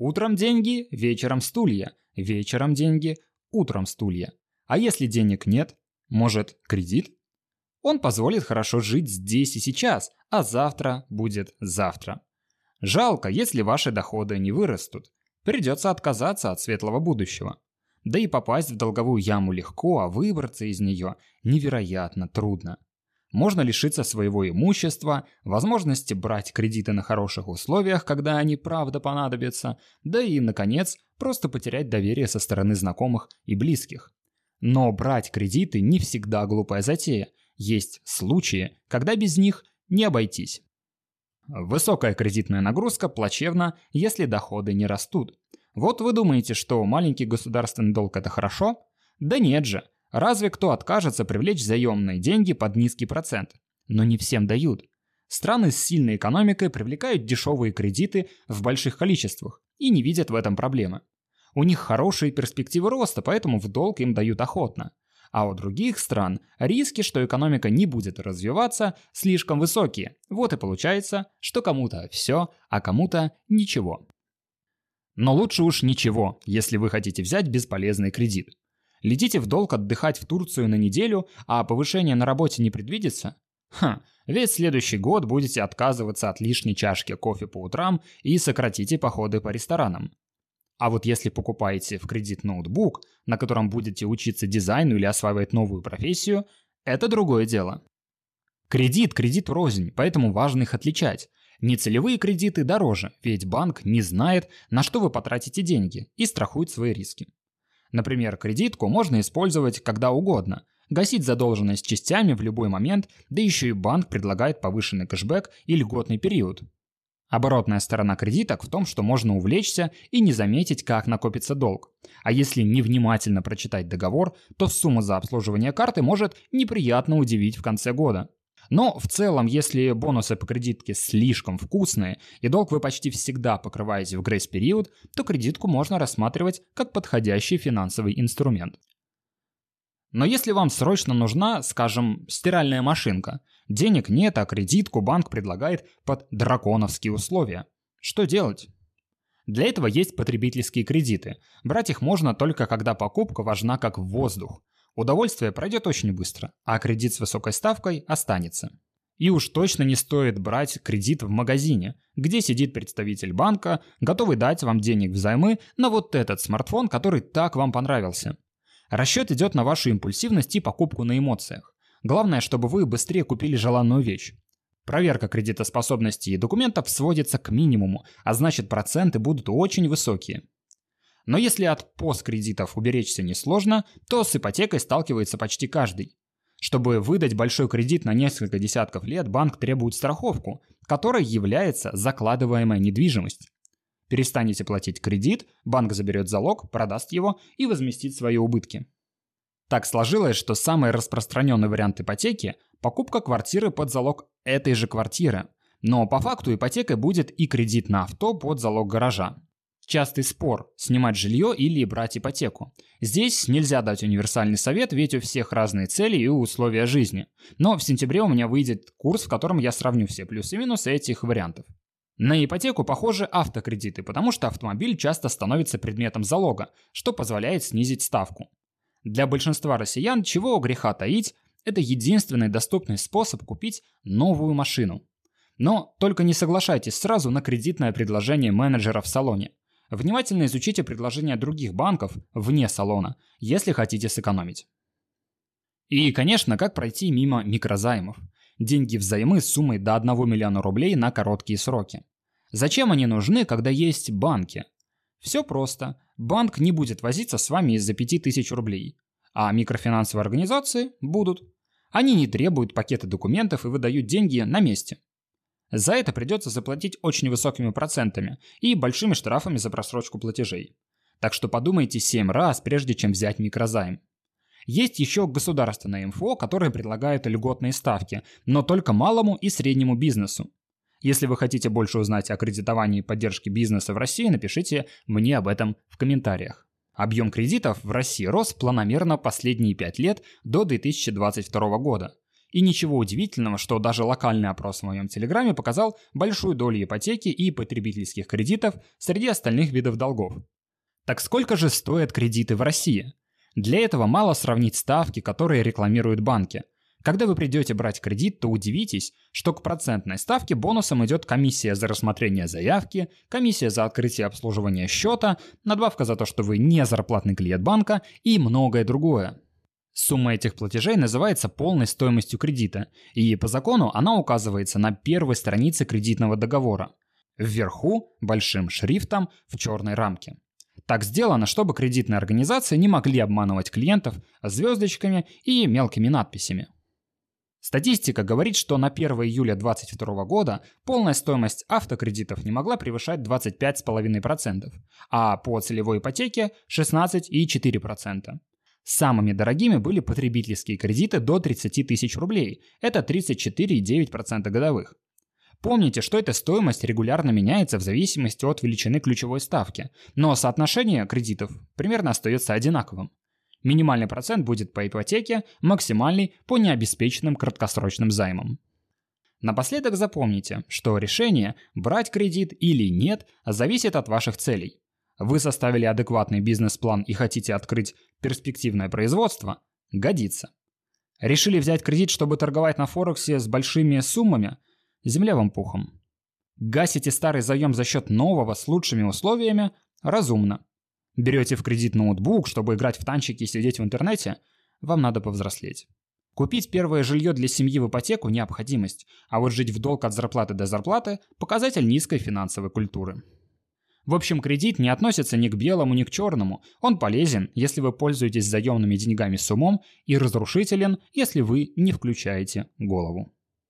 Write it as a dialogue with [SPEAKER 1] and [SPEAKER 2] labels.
[SPEAKER 1] Утром деньги, вечером стулья, вечером деньги, утром стулья. А если денег нет, может кредит? Он позволит хорошо жить здесь и сейчас, а завтра будет завтра. Жалко, если ваши доходы не вырастут. Придется отказаться от светлого будущего. Да и попасть в долговую яму легко, а выбраться из нее невероятно трудно. Можно лишиться своего имущества, возможности брать кредиты на хороших условиях, когда они правда понадобятся, да и, наконец, просто потерять доверие со стороны знакомых и близких. Но брать кредиты не всегда глупая затея. Есть случаи, когда без них не обойтись. Высокая кредитная нагрузка плачевна, если доходы не растут. Вот вы думаете, что маленький государственный долг это хорошо? Да нет же. Разве кто откажется привлечь заемные деньги под низкий процент? Но не всем дают. Страны с сильной экономикой привлекают дешевые кредиты в больших количествах и не видят в этом проблемы. У них хорошие перспективы роста, поэтому в долг им дают охотно. А у других стран риски, что экономика не будет развиваться, слишком высокие. Вот и получается, что кому-то все, а кому-то ничего. Но лучше уж ничего, если вы хотите взять бесполезный кредит. Летите в долг отдыхать в Турцию на неделю, а повышение на работе не предвидится? Ха, весь следующий год будете отказываться от лишней чашки кофе по утрам и сократите походы по ресторанам. А вот если покупаете в кредит ноутбук, на котором будете учиться дизайну или осваивать новую профессию, это другое дело. Кредит, кредит рознь, поэтому важно их отличать. Нецелевые кредиты дороже, ведь банк не знает, на что вы потратите деньги и страхует свои риски. Например, кредитку можно использовать когда угодно, гасить задолженность частями в любой момент, да еще и банк предлагает повышенный кэшбэк и льготный период. Оборотная сторона кредиток в том, что можно увлечься и не заметить, как накопится долг. А если невнимательно прочитать договор, то сумма за обслуживание карты может неприятно удивить в конце года. Но в целом, если бонусы по кредитке слишком вкусные и долг вы почти всегда покрываете в грейс-период, то кредитку можно рассматривать как подходящий финансовый инструмент. Но если вам срочно нужна, скажем, стиральная машинка, денег нет, а кредитку банк предлагает под драконовские условия. Что делать? Для этого есть потребительские кредиты. Брать их можно только когда покупка важна как воздух. Удовольствие пройдет очень быстро, а кредит с высокой ставкой останется. И уж точно не стоит брать кредит в магазине, где сидит представитель банка, готовый дать вам денег взаймы на вот этот смартфон, который так вам понравился. Расчет идет на вашу импульсивность и покупку на эмоциях. Главное, чтобы вы быстрее купили желанную вещь. Проверка кредитоспособности и документов сводится к минимуму, а значит проценты будут очень высокие. Но если от посткредитов уберечься несложно, то с ипотекой сталкивается почти каждый. Чтобы выдать большой кредит на несколько десятков лет, банк требует страховку, которой является закладываемая недвижимость. Перестанете платить кредит, банк заберет залог, продаст его и возместит свои убытки. Так сложилось, что самый распространенный вариант ипотеки – покупка квартиры под залог этой же квартиры. Но по факту ипотекой будет и кредит на авто под залог гаража. Частый спор – снимать жилье или брать ипотеку. Здесь нельзя дать универсальный совет, ведь у всех разные цели и условия жизни. Но в сентябре у меня выйдет курс, в котором я сравню все плюсы и минусы этих вариантов. На ипотеку похожи автокредиты, потому что автомобиль часто становится предметом залога, что позволяет снизить ставку. Для большинства россиян, чего греха таить, это единственный доступный способ купить новую машину. Но только не соглашайтесь сразу на кредитное предложение менеджера в салоне. Внимательно изучите предложения других банков вне салона, если хотите сэкономить. И, конечно, как пройти мимо микрозаймов. Деньги взаймы с суммой до 1 миллиона рублей на короткие сроки. Зачем они нужны, когда есть банки? Все просто. Банк не будет возиться с вами из-за 5000 рублей. А микрофинансовые организации будут. Они не требуют пакета документов и выдают деньги на месте. За это придется заплатить очень высокими процентами и большими штрафами за просрочку платежей. Так что подумайте 7 раз, прежде чем взять микрозайм. Есть еще государственное инфо, которое предлагает льготные ставки, но только малому и среднему бизнесу. Если вы хотите больше узнать о кредитовании и поддержке бизнеса в России, напишите мне об этом в комментариях. Объем кредитов в России рос планомерно последние 5 лет до 2022 года. И ничего удивительного, что даже локальный опрос в моем телеграме показал большую долю ипотеки и потребительских кредитов среди остальных видов долгов. Так сколько же стоят кредиты в России? Для этого мало сравнить ставки, которые рекламируют банки. Когда вы придете брать кредит, то удивитесь, что к процентной ставке бонусом идет комиссия за рассмотрение заявки, комиссия за открытие обслуживания счета, надбавка за то, что вы не зарплатный клиент банка и многое другое. Сумма этих платежей называется полной стоимостью кредита, и по закону она указывается на первой странице кредитного договора. Вверху, большим шрифтом, в черной рамке. Так сделано, чтобы кредитные организации не могли обманывать клиентов звездочками и мелкими надписями. Статистика говорит, что на 1 июля 2022 года полная стоимость автокредитов не могла превышать 25,5%, а по целевой ипотеке 16,4%. Самыми дорогими были потребительские кредиты до 30 тысяч рублей. Это 34,9% годовых. Помните, что эта стоимость регулярно меняется в зависимости от величины ключевой ставки, но соотношение кредитов примерно остается одинаковым. Минимальный процент будет по ипотеке, максимальный по необеспеченным краткосрочным займам. Напоследок запомните, что решение, брать кредит или нет, зависит от ваших целей. Вы составили адекватный бизнес-план и хотите открыть перспективное производство? Годится. Решили взять кредит, чтобы торговать на Форексе с большими суммами? Земля вам пухом. Гасите старый заем за счет нового с лучшими условиями? Разумно. Берете в кредит ноутбук, чтобы играть в танчики и сидеть в интернете? Вам надо повзрослеть. Купить первое жилье для семьи в ипотеку – необходимость, а вот жить в долг от зарплаты до зарплаты – показатель низкой финансовой культуры. В общем, кредит не относится ни к белому, ни к черному. Он полезен, если вы пользуетесь заемными деньгами с умом, и разрушителен, если вы не включаете голову.